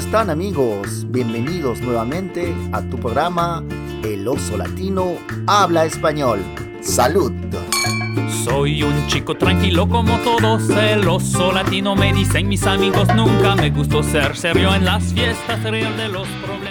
están amigos? Bienvenidos nuevamente a tu programa El oso latino habla español. Salud. Soy un chico tranquilo como todos, el oso latino me dicen mis amigos, nunca me gustó ser serio en las fiestas, real de los problemas.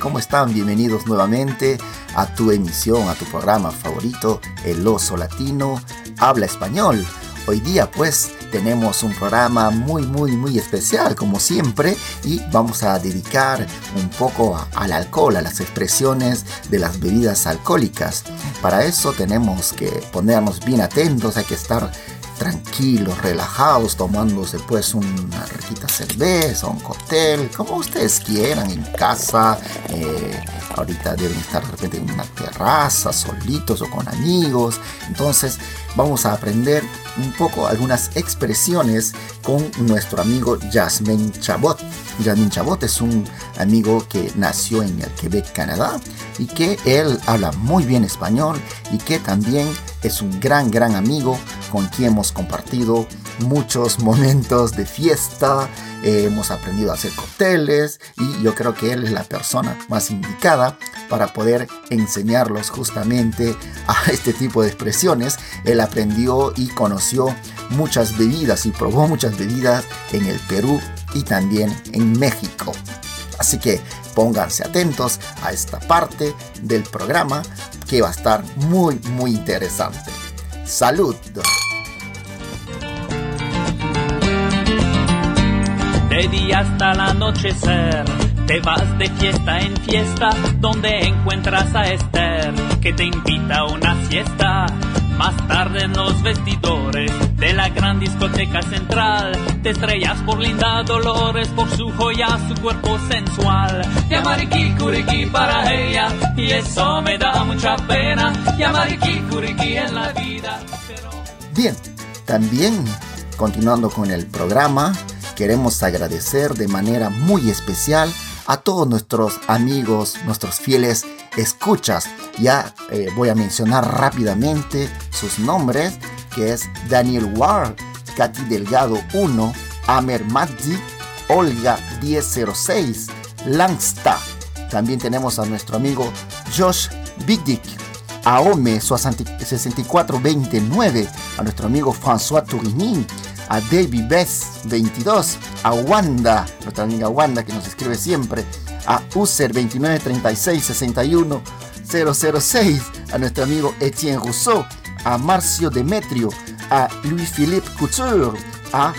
¿Cómo están? Bienvenidos nuevamente a tu emisión, a tu programa favorito, El Oso Latino Habla Español. Hoy día pues tenemos un programa muy muy muy especial como siempre y vamos a dedicar un poco al alcohol, a las expresiones de las bebidas alcohólicas. Para eso tenemos que ponernos bien atentos, hay que estar tranquilos, relajados, tomándose pues una riquita cerveza, un cóctel, como ustedes quieran, en casa. Eh, ahorita deben estar de repente en una terraza, solitos o con amigos. Entonces vamos a aprender un poco algunas expresiones con nuestro amigo Jasmine Chabot. Jasmine Chabot es un amigo que nació en el Quebec, Canadá, y que él habla muy bien español y que también es un gran, gran amigo con quien hemos compartido muchos momentos de fiesta, eh, hemos aprendido a hacer cócteles y yo creo que él es la persona más indicada para poder enseñarlos justamente a este tipo de expresiones. Él aprendió y conoció muchas bebidas y probó muchas bebidas en el Perú y también en México. Así que pónganse atentos a esta parte del programa que va a estar muy muy interesante. Salud. Día hasta el anochecer, te vas de fiesta en fiesta, donde encuentras a Esther, que te invita a una siesta. Más tarde en los vestidores de la gran discoteca central, te estrellas por linda Dolores, por su joya, su cuerpo sensual. Yamariki Kuriki para ella, y eso me da mucha pena. Yamariki Kuriki en la vida. Bien, también continuando con el programa, queremos agradecer de manera muy especial a todos nuestros amigos, nuestros fieles escuchas. Ya eh, voy a mencionar rápidamente sus nombres, que es Daniel Ward, Katy Delgado 1, Amer Madzi, Olga 1006, Langsta. También tenemos a nuestro amigo Josh Bigdick, Aome 6429, a nuestro amigo François Tourigny, a David Bess 22, a Wanda, nuestra amiga Wanda que nos escribe siempre, a User 2936 61 006, a nuestro amigo Etienne Rousseau, a Marcio Demetrio, a Louis-Philippe Couture, a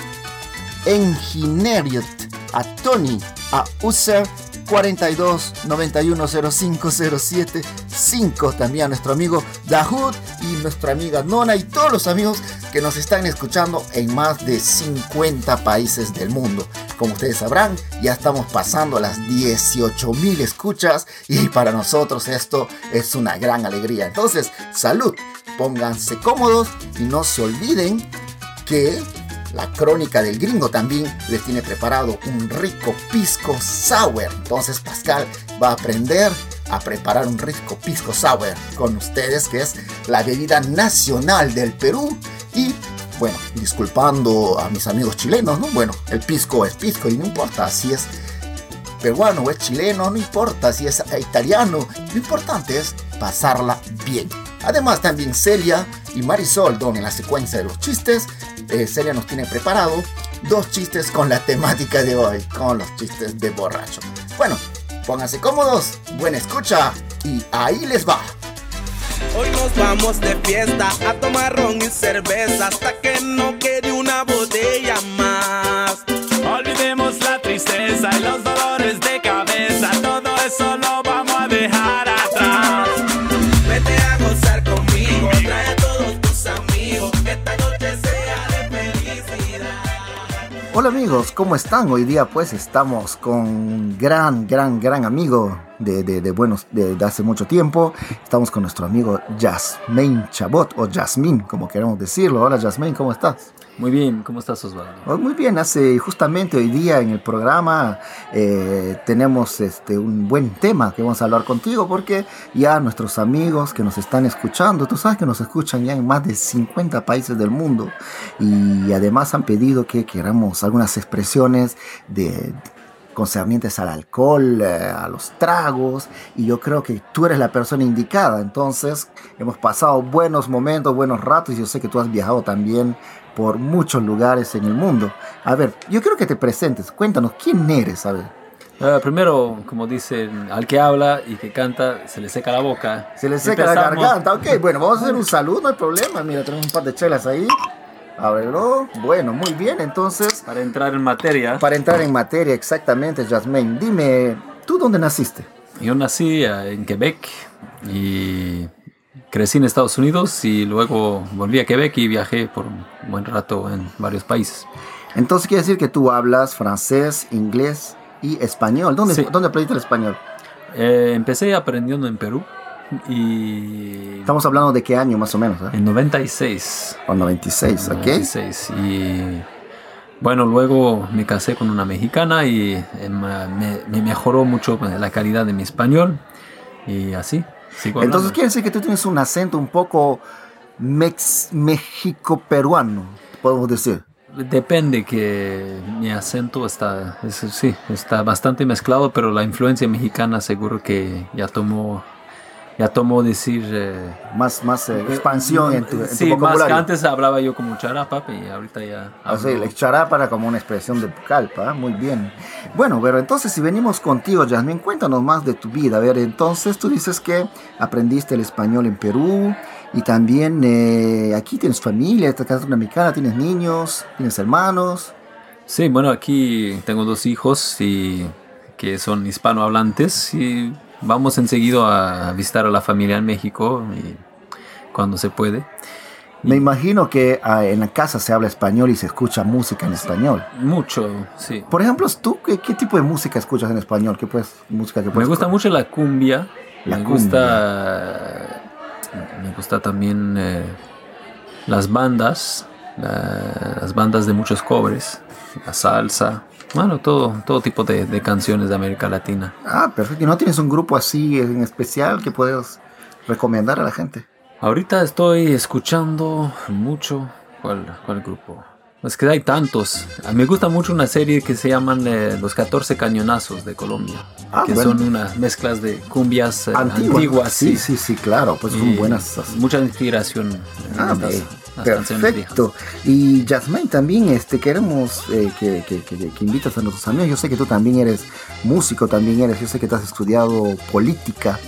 Engineriot, a Tony, a User 42 91 05 07 5 también a nuestro amigo Dahoud y nuestra amiga Nona y todos los amigos que nos están escuchando en más de 50 países del mundo. Como ustedes sabrán, ya estamos pasando las 18 mil escuchas y para nosotros esto es una gran alegría. Entonces, salud, pónganse cómodos y no se olviden que la crónica del gringo también les tiene preparado un rico pisco sour. Entonces Pascal va a aprender a preparar un rico pisco sour con ustedes, que es la bebida nacional del Perú. Y bueno, disculpando a mis amigos chilenos, ¿no? Bueno, el pisco es pisco y no importa si es peruano o es chileno, no importa si es italiano, lo importante es pasarla bien. Además también Celia y Marisol, don en la secuencia de los chistes, eh, Celia nos tiene preparado dos chistes con la temática de hoy, con los chistes de borracho. Bueno, pónganse cómodos, buena escucha y ahí les va. Hoy nos vamos de fiesta a tomar ron y cerveza hasta que no quede una botella más. Olvidemos la tristeza y los dolores de Hola amigos, ¿cómo están? Hoy día pues estamos con un gran, gran, gran amigo de, de, de buenos, de, de, hace mucho tiempo. Estamos con nuestro amigo Jasmine Chabot, o Jasmine, como queremos decirlo. Hola Jasmine, ¿cómo estás? Muy bien, ¿cómo estás Osvaldo? Oh, muy bien, hace justamente hoy día en el programa eh, tenemos este, un buen tema que vamos a hablar contigo porque ya nuestros amigos que nos están escuchando, tú sabes que nos escuchan ya en más de 50 países del mundo y además han pedido que queramos algunas expresiones de concernientes al alcohol, eh, a los tragos, y yo creo que tú eres la persona indicada. Entonces, hemos pasado buenos momentos, buenos ratos, y yo sé que tú has viajado también por muchos lugares en el mundo. A ver, yo quiero que te presentes, cuéntanos, ¿quién eres? A ver. Uh, primero, como dicen, al que habla y que canta, se le seca la boca. Se le seca Empezamos. la garganta, ok, bueno, vamos a hacer un saludo, no hay problema, mira, tenemos un par de chelas ahí. Ábrelo. Bueno, muy bien, entonces. Para entrar en materia. Para entrar en materia, exactamente, Jasmine. Dime, ¿tú dónde naciste? Yo nací en Quebec y crecí en Estados Unidos y luego volví a Quebec y viajé por un buen rato en varios países. Entonces quiere decir que tú hablas francés, inglés y español. ¿Dónde, sí. ¿dónde aprendiste el español? Eh, empecé aprendiendo en Perú y... Estamos hablando de qué año más o menos. ¿eh? En 96. O 96, ok. 96. Y bueno, luego me casé con una mexicana y eh, me, me mejoró mucho la calidad de mi español y así. Entonces quiere decir que tú tienes un acento un poco México-peruano, podemos decir. Depende que mi acento está, es, sí, está bastante mezclado, pero la influencia mexicana seguro que ya tomó ya tomó decir eh, más más eh, expansión en tu, en sí, tu vocabulario. más que antes hablaba yo como charapa y ahorita ya sea, el charapa era como una expresión de calpa muy bien. Bueno pero entonces si venimos contigo Jasmine cuéntanos más de tu vida. A ver entonces tú dices que aprendiste el español en Perú y también eh, aquí tienes familia estás una mexicana tienes niños tienes hermanos. Sí bueno aquí tengo dos hijos y que son hispanohablantes y vamos enseguida a visitar a la familia en México y cuando se puede. Me imagino que uh, en la casa se habla español y se escucha música en español. Mucho, sí. Por ejemplo, ¿tú qué, qué tipo de música escuchas en español? ¿Qué pues, música que Me gusta mucho la cumbia. La me cumbia. gusta me gusta también eh, las bandas, la, las bandas de muchos cobres, la salsa, bueno, todo, todo tipo de, de, canciones de América Latina. Ah, perfecto. ¿Y no tienes un grupo así en especial que puedas recomendar a la gente? Ahorita estoy escuchando mucho. ¿Cuál, cuál grupo? Es que hay tantos. A mí me gusta mucho una serie que se llaman eh, Los 14 Cañonazos de Colombia. Ah, que bueno. son unas mezclas de cumbias eh, Antiguas. antiguas. Sí, sí, sí, claro. Pues son buenas. Mucha inspiración. en Ah, estas- perfecto. Y Jasmine, también este, queremos eh, que, que, que, que invitas a nuestros amigos. Yo sé que tú también eres músico, también eres, yo sé que tú has estudiado política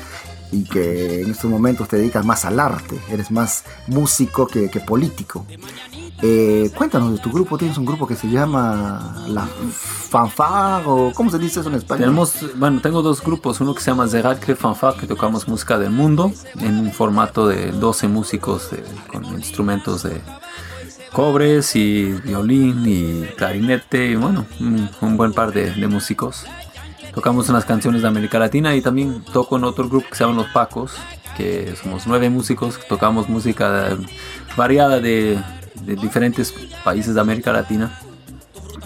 y que en estos momentos te dedicas más al arte. Eres más músico que político. Eh, cuéntanos de tu grupo. ¿Tienes un grupo que se llama La Fanfare o cómo se dice eso en español? Tenemos, bueno, tengo dos grupos, uno que se llama Zerat Fanfare, que tocamos música del mundo en un formato de 12 músicos con instrumentos de cobres y violín y clarinete, y bueno, un, buen par de, de músicos. Tocamos unas canciones de América Latina y también toco en otro grupo que se llama Los Pacos, que somos nueve músicos, tocamos música variada de, de diferentes países de América Latina,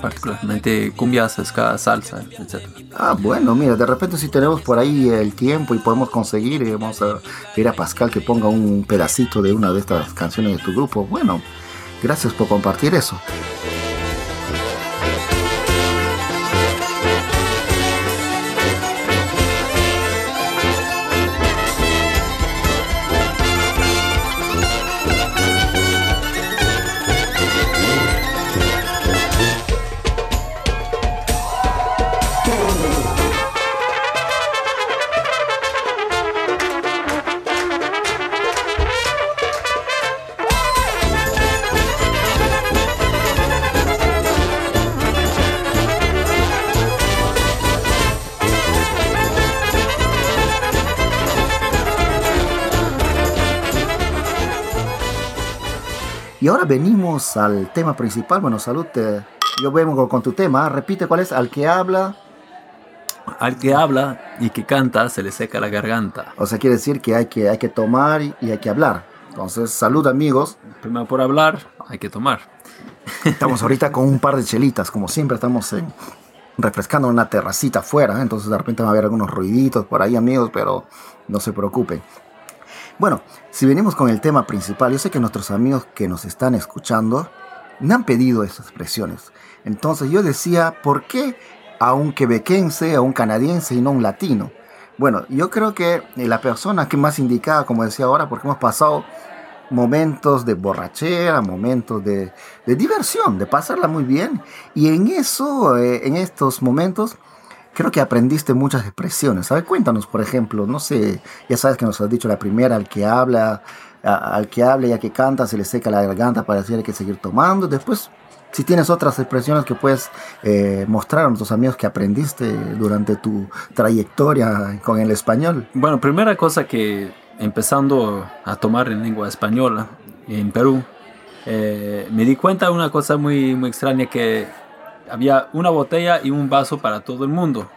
particularmente cumbias, ska, salsa, etc. Ah, bueno, mira, de repente si tenemos por ahí el tiempo y podemos conseguir, eh, vamos a pedir a Pascal que ponga un pedacito de una de estas canciones de tu grupo. Bueno, gracias por compartir eso. Ahora venimos al tema principal. Bueno, salud, eh, yo vengo con tu tema. Repite cuál es. Al que habla. Al que habla y que canta se le seca la garganta. O sea, quiere decir que hay que, hay que tomar y, y hay que hablar. Entonces, salud amigos. Primero por hablar, hay que tomar. Estamos ahorita con un par de chelitas, como siempre estamos en, refrescando una terracita afuera. ¿eh? Entonces de repente va a haber algunos ruiditos por ahí amigos, pero no se preocupen. Bueno, si venimos con el tema principal, yo sé que nuestros amigos que nos están escuchando me han pedido esas expresiones. Entonces yo decía, ¿por qué a un quebequense, a un canadiense y no a un latino? Bueno, yo creo que la persona que más indicada, como decía ahora, porque hemos pasado momentos de borrachera, momentos de, diversión, de pasarla muy bien. Y en eso, eh, en estos momentos, creo que aprendiste muchas expresiones. Ver, cuéntanos, por ejemplo, no sé, ya sabes que nos has dicho la primera, al que habla, al que habla y al que canta se le seca la garganta para decir hay que seguir tomando. Después, si tienes otras expresiones que puedes eh, mostrar a nuestros amigos que aprendiste durante tu trayectoria con el español. Bueno, primera cosa que empezando a tomar en lengua española en Perú, eh, me di cuenta de una cosa muy, muy extraña que había una botella y un vaso para todo el mundo.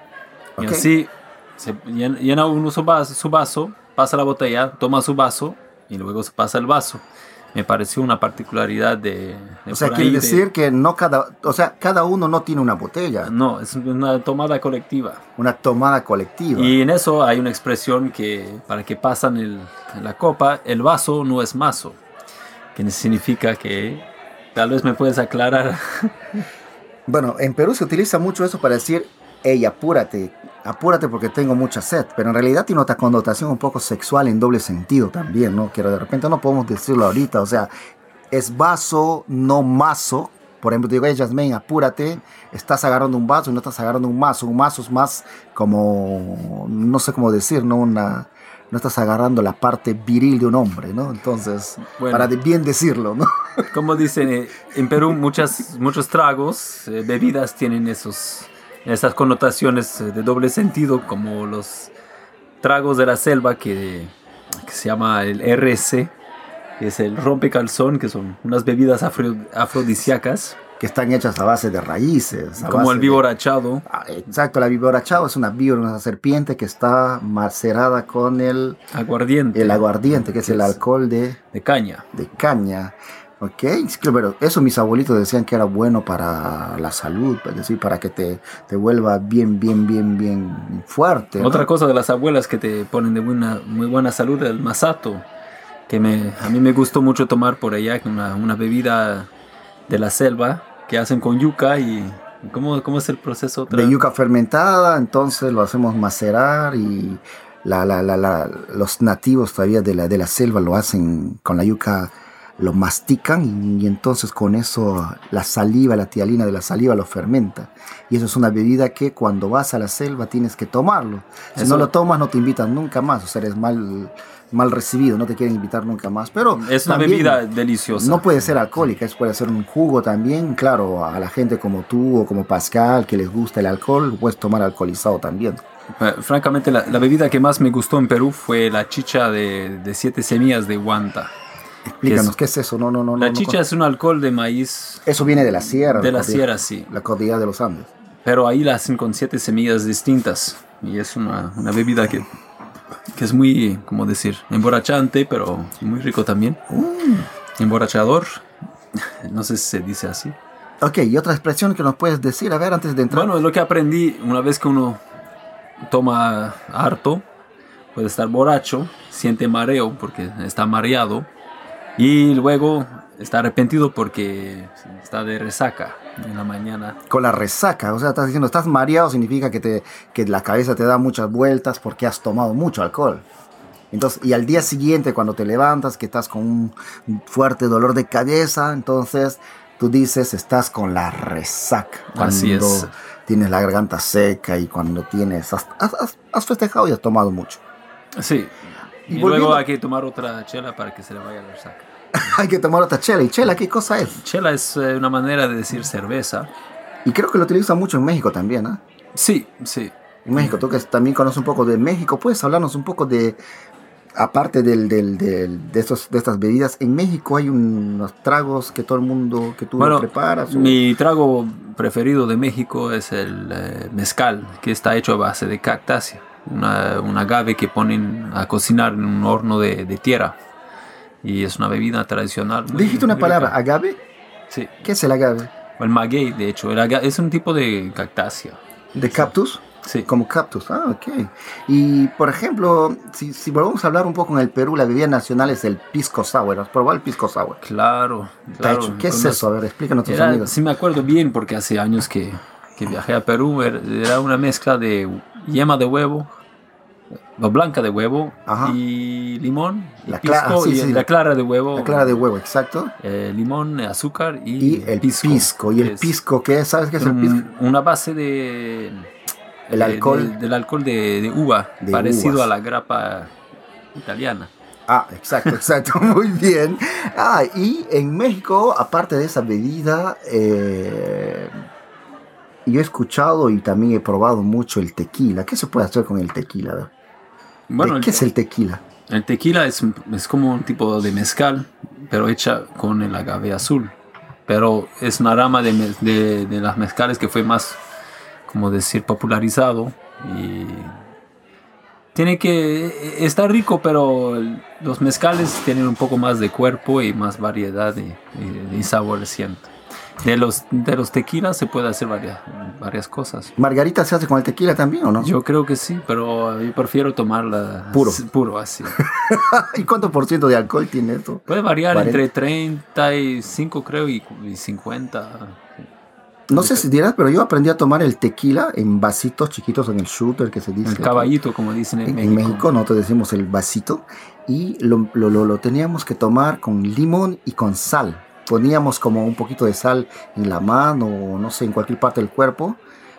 Y Ok. así se llen- llena uno su vaso, su vaso, pasa la botella, toma su vaso y luego se pasa el vaso. Me pareció una particularidad de... de O sea, quiere ahí de- decir que no cada, o sea, cada uno no tiene una botella, No, es una tomada colectiva. una tomada colectiva. Y en eso hay una expresión que para que pasan el- la copa, el vaso no es mazo, que significa que tal vez me puedes aclarar. Bueno, en Perú se utiliza mucho eso para decir, hey, apúrate, apúrate porque tengo mucha sed, pero en realidad tiene otra connotación un poco sexual en doble sentido también, ¿no? Que de repente no podemos decirlo ahorita, o sea, es vaso, no mazo. Por ejemplo, digo, hey, Jasmine, apúrate, estás agarrando un vaso y no estás agarrando un mazo. Un mazo es más como, no sé cómo decir, ¿no? Una, no estás agarrando la parte viril de un hombre, ¿no? Entonces, Bueno. para de- bien decirlo, ¿no? Como dicen, eh, en Perú muchas, muchos tragos, eh, bebidas tienen esos, esas connotaciones eh, de doble sentido, como los tragos de la selva que, que se llama el RC, que es el rompecalzón, que son unas bebidas afro- afrodisíacas, Que están hechas a base de raíces. a como base el de- viborachado. Ah, Exacto, la víbora chao es una víbora, una serpiente que está macerada con el, Aguardiente. el aguardiente, que es el es- alcohol de, De caña. de caña. Ok, pero eso mis abuelitos decían que era bueno para la salud, es decir, para que te, te vuelva bien, bien, bien, bien fuerte. ¿no? Otra cosa de las abuelas que te ponen de buena, muy buena salud, el masato, que me, a mí me gustó mucho tomar por allá, una, una bebida de la selva que hacen con yuca y... ¿Cómo, cómo es el proceso? otra de yuca fermentada, entonces lo hacemos macerar y la, la- la- la- los nativos todavía de la, de la selva lo hacen con la yuca, lo mastican y, y entonces con eso la saliva, la tialina de la saliva lo fermenta. Y eso es una bebida que cuando vas a la selva tienes que tomarlo. Si Eso- no lo tomas no te invitan nunca más, o sea, eres mal, mal recibido, no te quieren invitar nunca más. Pero Es una bebida deliciosa. no puede ser alcohólica, es puede ser un jugo también. Claro, a la gente como tú o como Pascal que les gusta el alcohol, puedes tomar alcoholizado también. Eh, Francamente, la, la bebida que más me gustó en Perú fue la chicha de, de siete semillas de guanta. Explícanos, es- ¿qué es eso? No, no, no. La no, chicha es un alcohol de maíz Eso viene de la sierra. de la sierra, sí. La cordillera de los Andes. Pero ahí la hacen con siete semillas distintas. Y es una, una bebida que, que es muy, como decir, emborrachante, pero muy rico también. Emborrachador. No sé si se dice así. Ok, y otra expresión que nos puedes decir, a ver, antes de entrar. Bueno, es lo que aprendí una vez que uno toma harto, puede estar borracho, siente mareo porque está mareado. Y luego está arrepentido porque está de resaca en la mañana. con la resaca, o sea, estás diciendo, estás mareado, significa que, te, que la cabeza te da muchas vueltas porque has tomado mucho alcohol. Entonces, y al día siguiente, cuando te levantas, que estás con un fuerte dolor de cabeza, entonces tú dices, estás con la resaca. Cuando Así es. tienes la garganta seca y cuando tienes, has, has- has festejado y has tomado mucho. Sí. Y Y, luego hay que tomar otra chela para que se le vaya la resaca. Hay que tomar otra chela. ¿Y chela qué cosa es? Chela es eh, una manera de decir cerveza. Y creo que lo utilizan mucho en México también, ¿ah? Sí, sí. En México, tú que también conoces un poco de México, ¿puedes hablarnos un poco de aparte del, del, del- de, estos, de estas bebidas, en México hay unos tragos que todo el mundo, que tú Bueno, preparas. o- mi trago preferido de México es el eh, mezcal, que está hecho a base de cactácea, una, un agave que ponen a cocinar en un horno de, de tierra. Y es una bebida tradicional. muy- Dijiste una muy palabra, rica. agave. Sí, ¿Qué es el agave? el maguey, de hecho. El aga- es un tipo de cactácea. ¿De cactus? Sí. Como cactus, ah, ok. Y por ejemplo, si, si volvemos a hablar un poco en el Perú, la bebida nacional es el pisco sour. ¿Has probado el pisco sour? Claro, claro. ¿Qué es eso? A ver, explícanos a tus Era- amigos. sí me acuerdo bien porque hace años que, que viajé a Perú. Era, era una mezcla de yema de huevo, blanca de huevo Ajá. y limón, La clara- pisco, sí, y sí. la clara de huevo, La clara de huevo, exacto. eh, limón, azúcar y, Y el pisco. ¿Y el es pisco qué es? ¿Sabes qué es el pisco? Una base de... El de- alcohol. de- del alcohol de, de uva, De parecido uvas. a la grapa italiana. Ah, exacto, exacto, muy bien. Ah, y en México, aparte de esa bebida, eh, yo he escuchado y también he probado mucho el tequila. ¿Qué se puede hacer con el tequila? Bueno, ¿De el- ¿Qué es el tequila? El tequila es, es como un tipo de mezcal, pero hecha con el agave azul. Pero es una rama de, de, de las mezcales que fue más, como decir, popularizado. Y tiene que estar rico, pero los mezcales tienen un poco más de cuerpo y más variedad y, y- y sabor, siento. De los, de los tequilas se puede hacer varias, varias cosas. ¿Margarita se hace con el tequila también o no? Yo creo que sí, pero yo prefiero tomarla Puro. s- puro así. ¿Y cuánto por ciento de alcohol tiene esto? Puede variar 40. entre 35 creo y, y 50. No sé si dirás, pero yo aprendí a tomar el tequila en vasitos chiquitos en el shooter que se dice. El aquí. caballito, como dicen en, En, México. en México nosotros decimos el vasito y lo, lo- lo- lo teníamos que tomar con limón y con sal. Poníamos como un poquito de sal en la mano o no sé, en cualquier parte del cuerpo.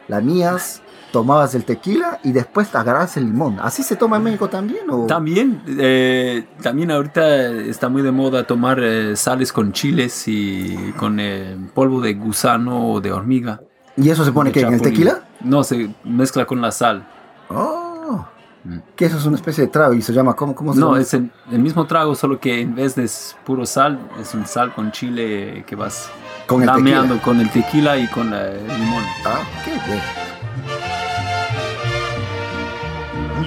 La mías, tomabas el tequila y después agarrabas el limón. ¿Así se toma en México también? O? También, eh, también ahorita está muy de moda tomar eh, sales con chiles y con eh, polvo de gusano o de hormiga. ¿Y eso se pone que en el tequila? No, se mezcla con la sal. Oh, Mm. Que eso es una especie de trago y se llama, ¿cómo, cómo se No, llama? es el, el mismo trago, solo que en vez de puro sal, es un sal con chile que vas Con lameando tequila. con el tequila y con el limón. Ah, qué bien.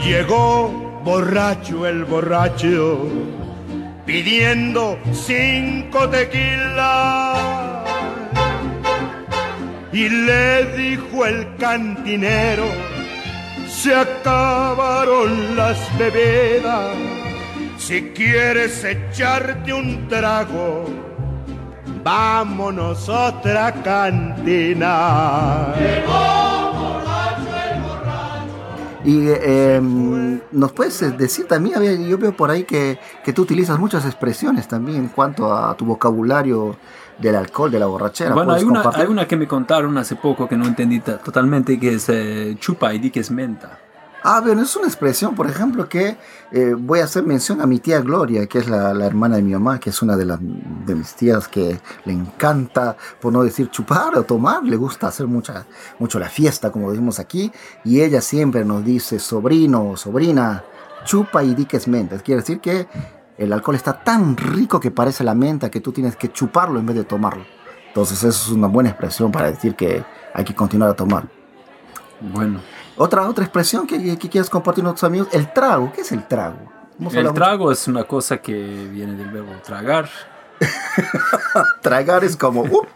Llegó borracho el borracho pidiendo cinco tequilas y le dijo el cantinero se acabaron las bebidas si quieres echarte un trago vámonos a otra cantina Y eh, nos puedes eh, decir también, ver, yo veo por ahí que, que tú utilizas muchas expresiones también en cuanto a tu vocabulario del alcohol, de la borrachera. Bueno, ¿Puedes hay una, hay una que me contaron hace poco que no entendí ta- totalmente, que es eh, chupa y di que es menta. Ah, bueno, es una expresión, por ejemplo, que eh, voy a hacer mención a mi tía Gloria, que es la, hermana de mi mamá, que es una de, las de mis tías que le encanta, por no decir chupar o tomar, le gusta hacer mucha, mucho la fiesta, como decimos aquí, y ella siempre nos dice, sobrino o sobrina, chupa y di que es. Quiere decir que el alcohol está tan rico que parece la menta que tú tienes que chuparlo en vez de tomarlo. Entonces, eso es una buena expresión para decir que hay que continuar a tomar. Bueno, Otra, otra expresión que, que quieras compartir con tus amigos, el trago. ¿Qué es el trago? El trago es una cosa que viene del verbo tragar. mucho- Tragar es como... uh,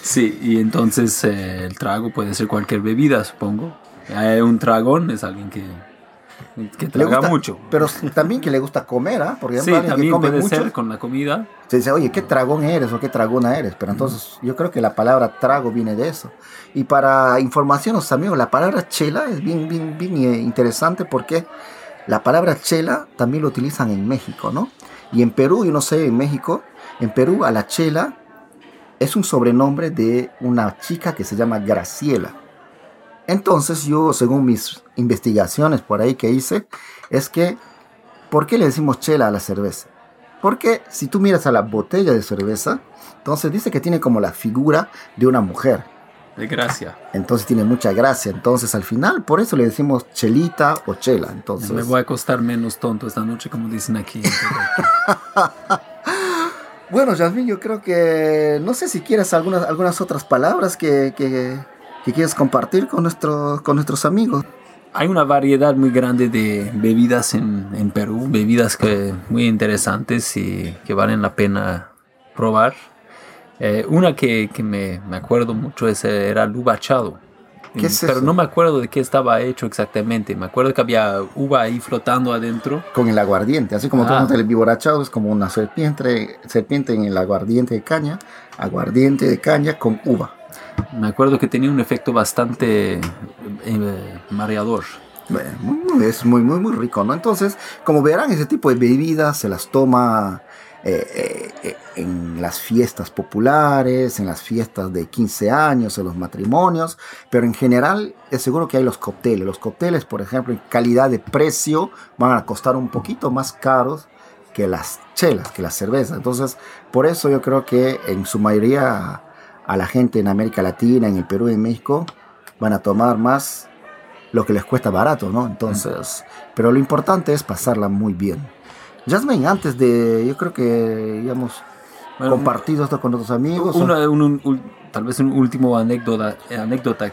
Sí, y entonces eh, el trago puede ser cualquier bebida, supongo. Eh, un tragón es alguien que, que le traga gusta- mucho. Pero también que le gusta comer, ¿ah? Por Sí, alguien que también come puede mucho, ser con la comida. se dice, oye, ¿qué tragón eres o qué tragona eres? Pero entonces yo creo que la palabra trago viene de eso. Y para información, los amigos, la palabra chela es bien, bien, bien eh, interesante porque la palabra chela también lo utilizan en México, ¿no? Y en Perú, yo no sé, en México, en Perú a la chela es un sobrenombre de una chica que se llama Graciela. Entonces yo, según mis investigaciones por ahí que hice, es que, ¿por qué le decimos chela a la cerveza? Porque si tú miras a la botella de cerveza, entonces dice que tiene como la figura de una mujer. de gracia. Entonces tiene mucha gracia. Entonces al final, por eso le decimos chelita o chela. Entonces... Me voy a acostar menos tonto esta noche, como dicen aquí. bueno, Jasmine, yo creo que no sé si quieres algunas, algunas otras palabras que, que, que quieres compartir con, nuestro, con nuestros amigos. Hay una variedad muy grande de bebidas en, en Perú, bebidas que muy interesantes y que valen la pena probar. Eh, una que, que me, me, acuerdo mucho es, era el ubachado. ¿Qué es Pero eso? no me acuerdo de qué estaba hecho exactamente. Me acuerdo que había uva ahí flotando adentro. Con el aguardiente, así como Ah. tú el viborachado es como una serpiente, serpiente en el aguardiente de caña, aguardiente de caña con uva. Me acuerdo que tenía un efecto bastante eh, mareador. Es muy, muy, muy rico, ¿no? Entonces, como verán, ese tipo de bebidas se las toma eh, eh, en las fiestas populares, en las fiestas de 15 años, en los matrimonios, pero en general es seguro que hay los cócteles. Los cócteles, por ejemplo, en calidad de precio, van a costar un poquito más caros que las chelas, que las cervezas. Entonces, por eso yo creo que en su mayoría a la gente en América Latina, en el Perú en México, van a tomar más lo que les cuesta barato, ¿no? Entonces, pero lo importante es pasarla muy bien. Jasmine, antes de, yo creo que hemos Bueno, compartido esto con otros amigos. Una- un- un- un- tal vez un último anécdota, anécdota.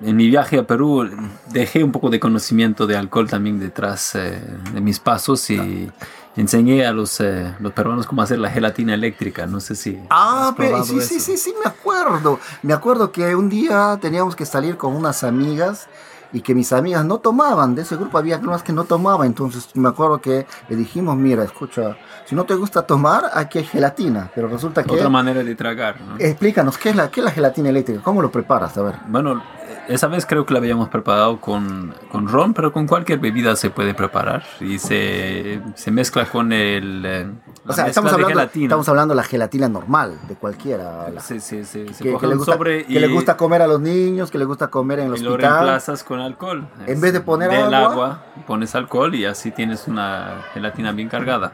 En mi viaje a Perú dejé un poco de conocimiento de alcohol también detrás eh, de mis pasos y enseñé a los, eh, los peruanos cómo hacer la gelatina eléctrica. No sé si... Ah, pero sí, sí, eso. sí, sí, me acuerdo. Me acuerdo que un día teníamos que salir con unas amigas y que mis amigas no tomaban. De ese grupo había unas que no tomaban. Entonces me acuerdo que le dijimos, mira, escucha, si no te gusta tomar, aquí hay gelatina. Pero resulta que... Otra manera de tragar. ¿no? Explícanos, ¿qué es, la, ¿qué es la gelatina eléctrica? ¿Cómo lo preparas? A ver. Bueno, esa vez creo que la habíamos preparado con, con ron, pero con cualquier bebida se puede preparar y se, se mezcla con el... eh, O sea, estamos de hablando, gelatina. estamos hablando de la gelatina normal, de cualquiera. la- Sí, sí, sí, se que, coge que le gusta, sobre que y, le gusta comer a los niños, que le gusta comer en el y lo hospital. reemplazas con alcohol. En Es vez de poner del agua. pones alcohol y así tienes una gelatina bien cargada.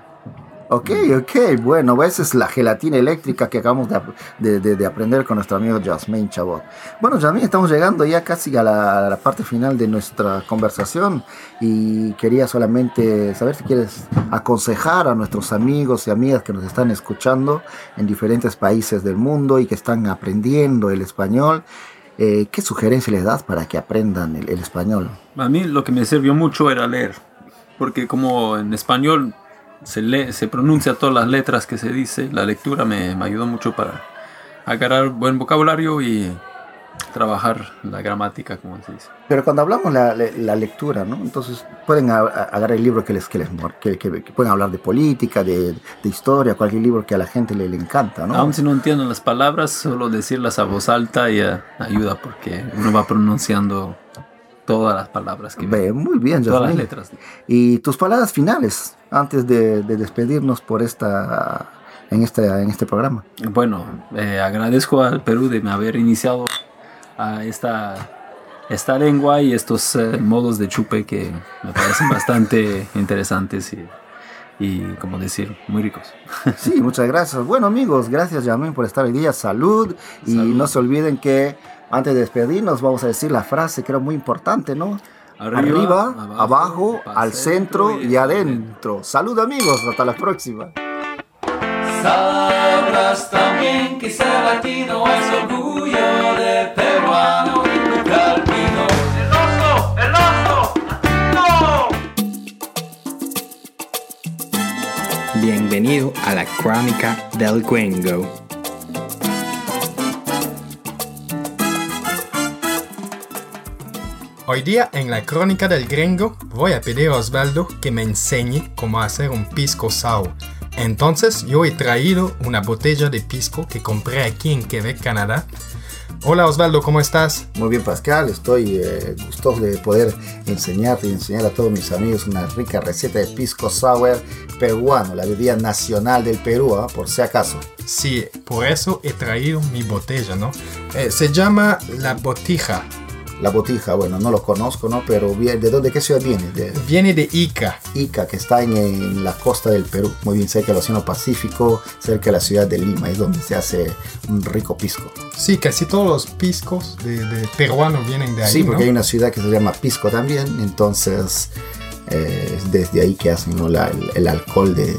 Ok, ok, bueno, esa es la gelatina eléctrica que acabamos de, ap- de- de- de aprender con nuestro amigo Jasmine Chabot. Bueno, Jasmine, estamos llegando ya casi a la, a la parte final de nuestra conversación y quería solamente saber si quieres aconsejar a nuestros amigos y amigas que nos están escuchando en diferentes países del mundo y que están aprendiendo el español. eh, ¿Qué sugerencia les das para que aprendan el, el español? A mí lo que me sirvió mucho era leer, porque como en español se lee, se pronuncia todas las letras que se dice, la lectura me, me ayudó mucho para agarrar buen vocabulario y trabajar la gramática, como se dice. Pero cuando hablamos la, la- la lectura, ¿no? Entonces pueden a- a- agarrar el libro que les, que les que, que- que pueden hablar de política, de, de historia, cualquier libro que a la gente le, le encanta, ¿no? Aún si no entienden las palabras, solo decirlas a voz alta ya ayuda porque uno va pronunciando todas las palabras que Ve, muy bien, todas las letras. Y tus palabras finales antes de, de despedirnos por esta en este en este programa. Bueno, eh, agradezco al Perú de haber iniciado a esta, esta lengua y estos eh, modos de chupe que me parecen bastante interesantes y, y, como decir, muy ricos. Sí, muchas gracias. Bueno, amigos, gracias, Jasmine, por estar hoy día. Salud. Y no se olviden que antes de despedirnos vamos a decir la frase que era muy importante, ¿no? Arriba, abajo, al centro y adentro. Salud, amigos. Hasta la próxima. Sabrás también que es orgullo de Bienvenido a la Crónica del Gringo. Hoy día en la crónica del gringo voy a pedir a Osvaldo que me enseñe cómo hacer un pisco sour. Entonces yo he traído una botella de pisco que compré aquí en Quebec, Canadá. Hola Osvaldo, ¿cómo estás? Muy bien, Pascal. Estoy eh, gustoso de poder enseñarte y enseñar a todos mis amigos una rica receta de pisco sour peruano, la bebida nacional del Perú, ¿ah? por si acaso. Sí, por eso he traído mi botella, ¿no? Eh, se llama la botija. La botija, bueno, no lo conozco, ¿no? Pero ¿de dónde, qué ciudad viene? De Viene de Ica. Ica, que está en, en la costa del Perú, muy bien cerca del Océano Pacífico, cerca de la ciudad de Lima, es donde se hace un rico pisco. Sí, casi todos los piscos de, de peruanos vienen de ahí. Sí, porque ¿no? hay una ciudad que se llama Pisco también, entonces eh, es desde ahí que hacen ¿no? la- el, el alcohol de,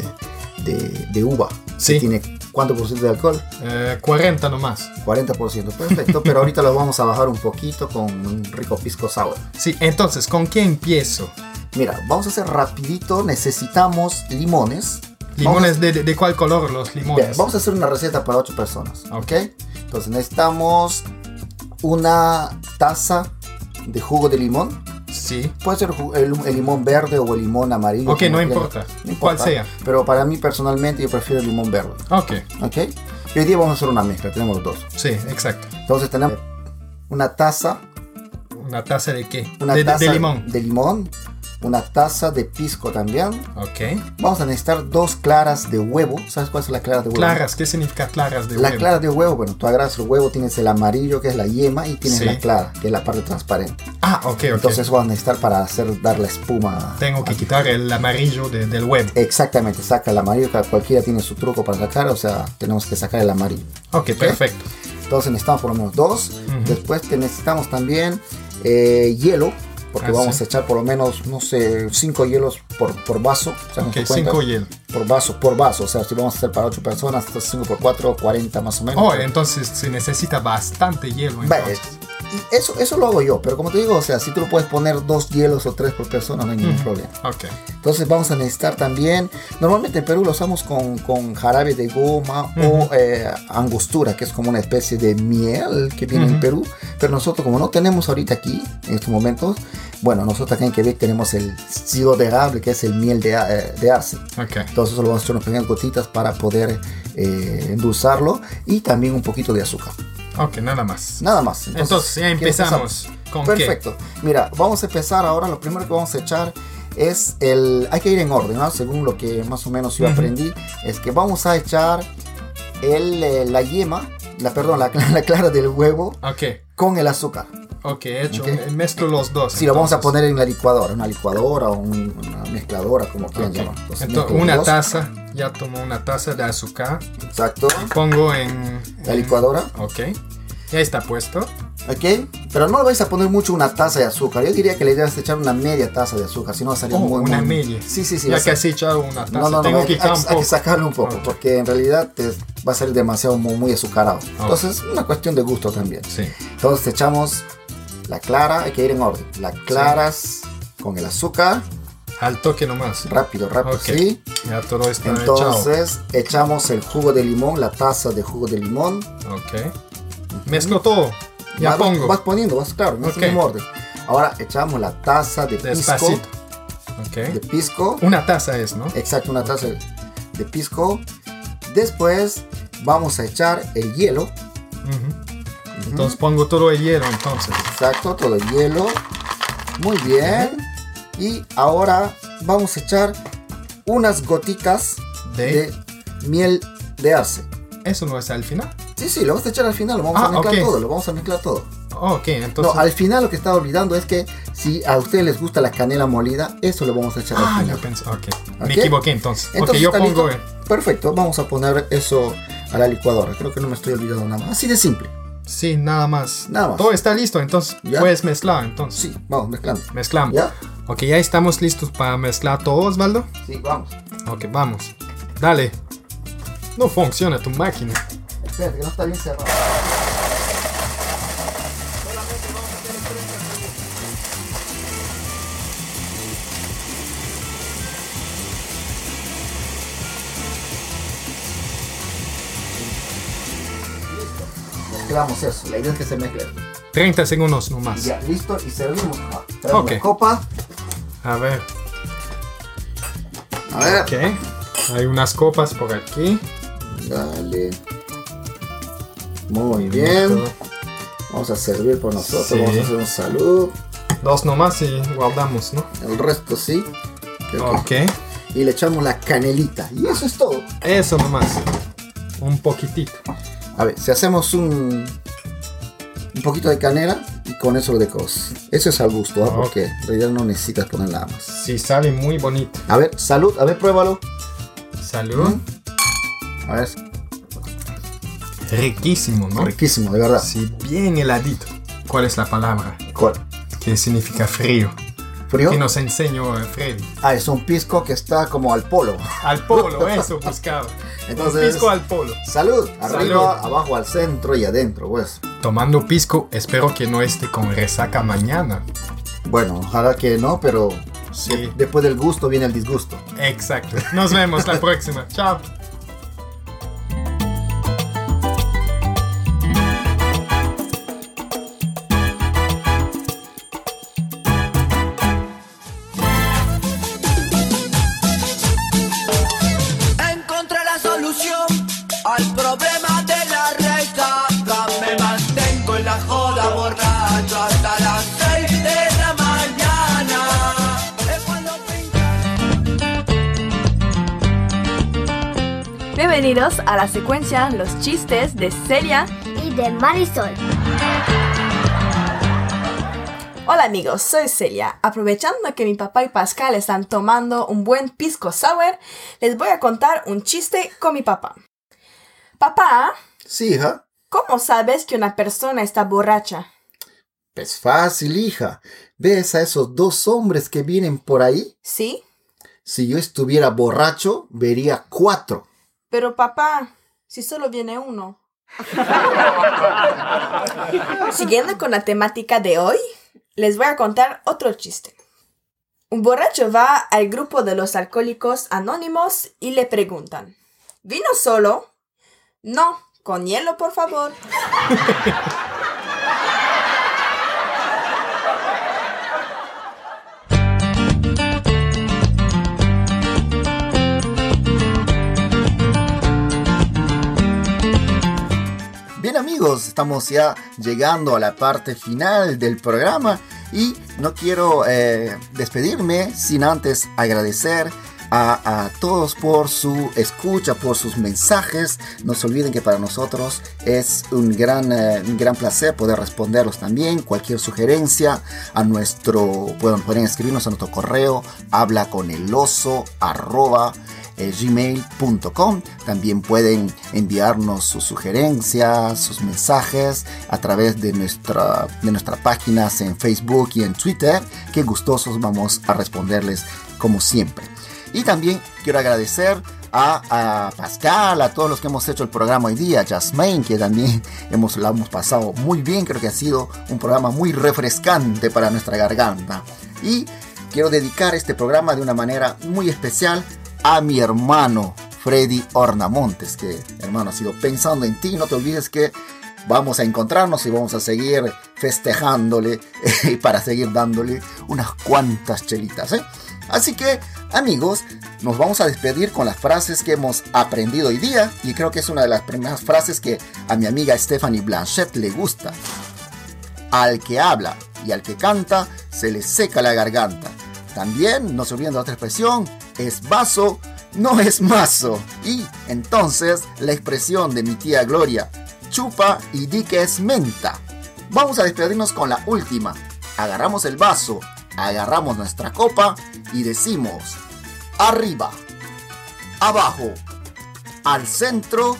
de- de uva. Sí. Que tiene cuánto por ciento de alcohol? Eh, 40 nomás. 40%, perfecto, pero ahorita lo vamos a bajar un poquito con un rico pisco sour. Sí, entonces, ¿con qué empiezo? Mira, vamos a hacer rapidito, necesitamos limones. ¿Limones de, de- de cuál color los Bien, limones? vamos a hacer una receta para 8 personas. ¿ok? Entonces necesitamos una taza de jugo de limón. Sí. Puede ser el, el limón verde o el limón amarillo. Ok, no importa. No ¿Cuál sea? Pero para mí personalmente yo prefiero el limón verde. Ok, ¿Ok? Y hoy día vamos a hacer una mezcla, tenemos los dos. sí, exacto. Entonces tenemos una taza, ¿Una taza de qué? una de- taza de limón. de limón, una taza de pisco también. Ok. Vamos a necesitar dos claras de huevo. ¿Sabes cuáles son las claras de huevo? Claras, ¿qué significa claras de La huevo? clara de huevo, bueno, tú agarras el huevo, tienes el amarillo que es la yema y tienes Sí. la clara que es la parte transparente. Ah, ok, ok. Entonces vas a necesitar para hacer dar la espuma. Tengo que quitar el amarillo de- del huevo. Exactamente, saca el amarillo, cualquiera tiene su truco para sacar, o sea, tenemos que sacar el amarillo. Ok, perfecto. Entonces necesitamos por lo menos dos. Ujú. Después te necesitamos también eh, hielo, porque Ah, vamos sí. a echar por lo menos, no sé, cinco hielos por, por vaso. ¿sacas Ok, tu cuenta? cinco hielo. Por vaso, por vaso. O sea, si vamos a hacer para ocho personas, entonces 5 por 4, 40 más o menos. Oh, entonces se necesita bastante hielo. Entonces. y eso, eso lo hago yo, pero como te digo, o sea, si tú lo puedes poner dos hielos o tres por persona, no hay ningún Ujú. problema. Ok. Entonces vamos a necesitar también, normalmente en Perú lo usamos con, con jarabe de goma o Ujú. eh, angostura, que es como una especie de miel que viene en Ujú. Perú, pero nosotros como no tenemos ahorita aquí, en estos momentos, bueno, nosotros acá en Quebec tenemos el sirop de érable, que es el miel de, eh, de arce. Ok. Entonces lo vamos a echar unas pequeñas gotitas para poder eh, endulzarlo y también un poquito de azúcar. Ok, nada más. Nada más. Entonces, ya ¿qué empezamos. ¿Con qué? Perfecto. Mira, vamos a empezar ahora. Lo primero que vamos a echar es el. Hay que ir en orden, ¿no? Según lo que más o menos yo aprendí, es que vamos a echar el, eh, la yema, la perdón, la, la clara del huevo Ok. con el azúcar. Ok, hecho. Ok. Mezclo los dos. Si lo vamos a poner en la licuadora, una licuadora o un- una mezcladora, como quieran Ok. llamar. Entonces, Entonces, una dos. taza. Ya tomo una taza de azúcar. Exacto. Pongo en. La en- licuadora. Ok. Ya está puesto. ¿Ok? Pero no le vais a poner mucho una taza de azúcar. Yo diría que le debes echar una media taza de azúcar, si no sería Oh, muy una muy- media. Sí, sí, sí. ya sea, casi echado una taza. No, no, no, Tengo hay, que hay- hay poco. que sacarle un poco, porque en realidad te va a salir demasiado muy, muy azucarado. Entonces, una cuestión de gusto también. Sí. Entonces echamos la clara, hay que ir en orden. Las claras con el azúcar, Al toque nomás. rápido, rápido, Ok. sí. Ya todo está echado. Entonces echamos el jugo de limón, la taza de jugo de limón. Ok. Mezclo todo. Ya vas, pongo. Vas poniendo, vas claro, en ese Ok. mismo orden. Ahora echamos la taza de pisco. Despacito. De pisco. Una taza es, ¿no? Exacto, una taza de pisco. Después vamos a echar el hielo. Ujú. Entonces pongo todo el hielo entonces. Exacto, todo el hielo. Muy bien. Y ahora vamos a echar unas gotitas De. de miel de arce. Eso no es al final. Sí, sí, lo vamos a echar al final, lo vamos a Ah, mezclar ok. todo, lo vamos a mezclar todo. Oh, ok, entonces. no, al final lo que estaba olvidando es que si a ustedes les gusta la canela molida, eso lo vamos a echar ah, al yo final. pensé. Ok. Ok. Me equivoqué entonces. Entonces, yo ¿está pongo. listo? Perfecto, vamos a poner eso a la licuadora. Creo que no me estoy olvidando nada más. Así de simple. Sí, nada más. Nada más. Todo está listo, entonces Ya. puedes mezclar. Entonces, Sí, vamos mezclando. mezclamos. ¿Ya? Ok, ya estamos listos para mezclar todo, Osvaldo. Sí, vamos. Ok, vamos. Dale. No funciona tu máquina. Espérate, que no está bien cerrado. Mezclamos eso. La idea es que se mezcle. 30 segundos nomás. Ya, listo. Y servimos. Ah, traemos la copa. A ver. A ver. Ok. Hay unas copas por aquí. Dale. Muy bien. Vamos a servir por nosotros. Sí. Vamos a hacer un salud. Dos nomás y guardamos, ¿no? El resto sí. Ok. Y le echamos la canelita. Y eso es todo. Eso nomás. Un poquitito. A ver, si hacemos un, un poquito de canela, y con eso lo decoras. Eso es al gusto, ¿ah? Ah, porque en realidad no necesitas poner nada más. Sí, sale muy bonito. A ver, salud, a ver, pruébalo. Salud. A ver, Riquísimo, ¿no? riquísimo, de verdad. Sí, bien heladito. ¿Cuál es la palabra? ¿Cuál? Que significa frío. ¿Frío? Que nos enseñó eh, Freddy. Ah, es un pisco que está como al polo. Al polo, eso buscaba. Entonces- Un pisco al polo. Salud, arriba, Salud. abajo, al centro y adentro, pues. Tomando pisco, espero que no esté con resaca mañana. Bueno, ojalá que no, pero Sí. de- después del gusto viene el disgusto. Exacto. Nos vemos la próxima. Chao. Bienvenidos a la secuencia Los chistes de Celia. y de Marisol. Hola amigos, soy Celia. Aprovechando que mi papá y Pascal están tomando un buen pisco sour, les voy a contar un chiste con mi papá. Papá, Sí, hija. ¿cómo sabes que una persona está borracha? Es fácil, hija. ¿Ves a esos dos hombres que vienen por ahí? ¿Sí? Si yo estuviera borracho, vería cuatro. Pero papá, si solo viene uno. Siguiendo con la temática de hoy, les voy a contar otro chiste. Un borracho va al grupo de los alcohólicos anónimos y le preguntan, ¿vino solo? No, con hielo, por favor. amigos, estamos ya llegando a la parte final del programa y no quiero eh, despedirme sin antes agradecer a, todos por su escucha, por sus mensajes. No se olviden que para nosotros es un gran, eh, un gran placer poder responderlos también. Cualquier sugerencia a nuestro, pueden, pueden escribirnos a nuestro correo habla arroba gmail.com. También pueden enviarnos sus sugerencias, sus mensajes a través de, nuestra, de nuestras páginas en Facebook y en Twitter, que gustosos vamos a responderles como siempre. Y también quiero agradecer a, Pascal, a todos los que hemos hecho el programa hoy día, Jasmine, que también hemos, la hemos pasado muy bien, creo que ha sido un programa muy refrescante para nuestra garganta. Y quiero dedicar este programa de una manera muy especial a mi hermano Freddy Ornamontes, que hermano ha sido pensando en ti, no te olvides que vamos a encontrarnos y vamos a seguir festejándole y para seguir dándole unas cuantas chelitas. ¿eh? Así que amigos, nos vamos a despedir con las frases que hemos aprendido hoy día y creo que es una de las primeras frases que a mi amiga Stephanie Blanchet le gusta. Al que habla y al que canta se le seca la garganta. También, no se olviden de otra expresión, es vaso, no es mazo. Y entonces la expresión de mi tía Gloria, chupa y di que es menta. Vamos a despedirnos con la última. Agarramos el vaso, agarramos nuestra copa y decimos, arriba, abajo, al centro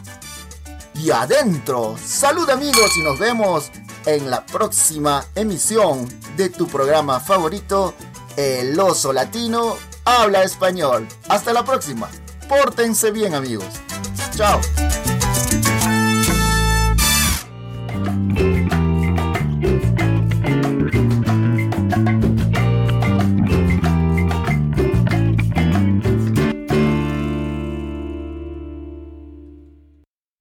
y adentro. Salud amigos y nos vemos en la próxima emisión de tu programa favorito, El Oso Latino habla español. Hasta la próxima. Pórtense bien amigos. Chao.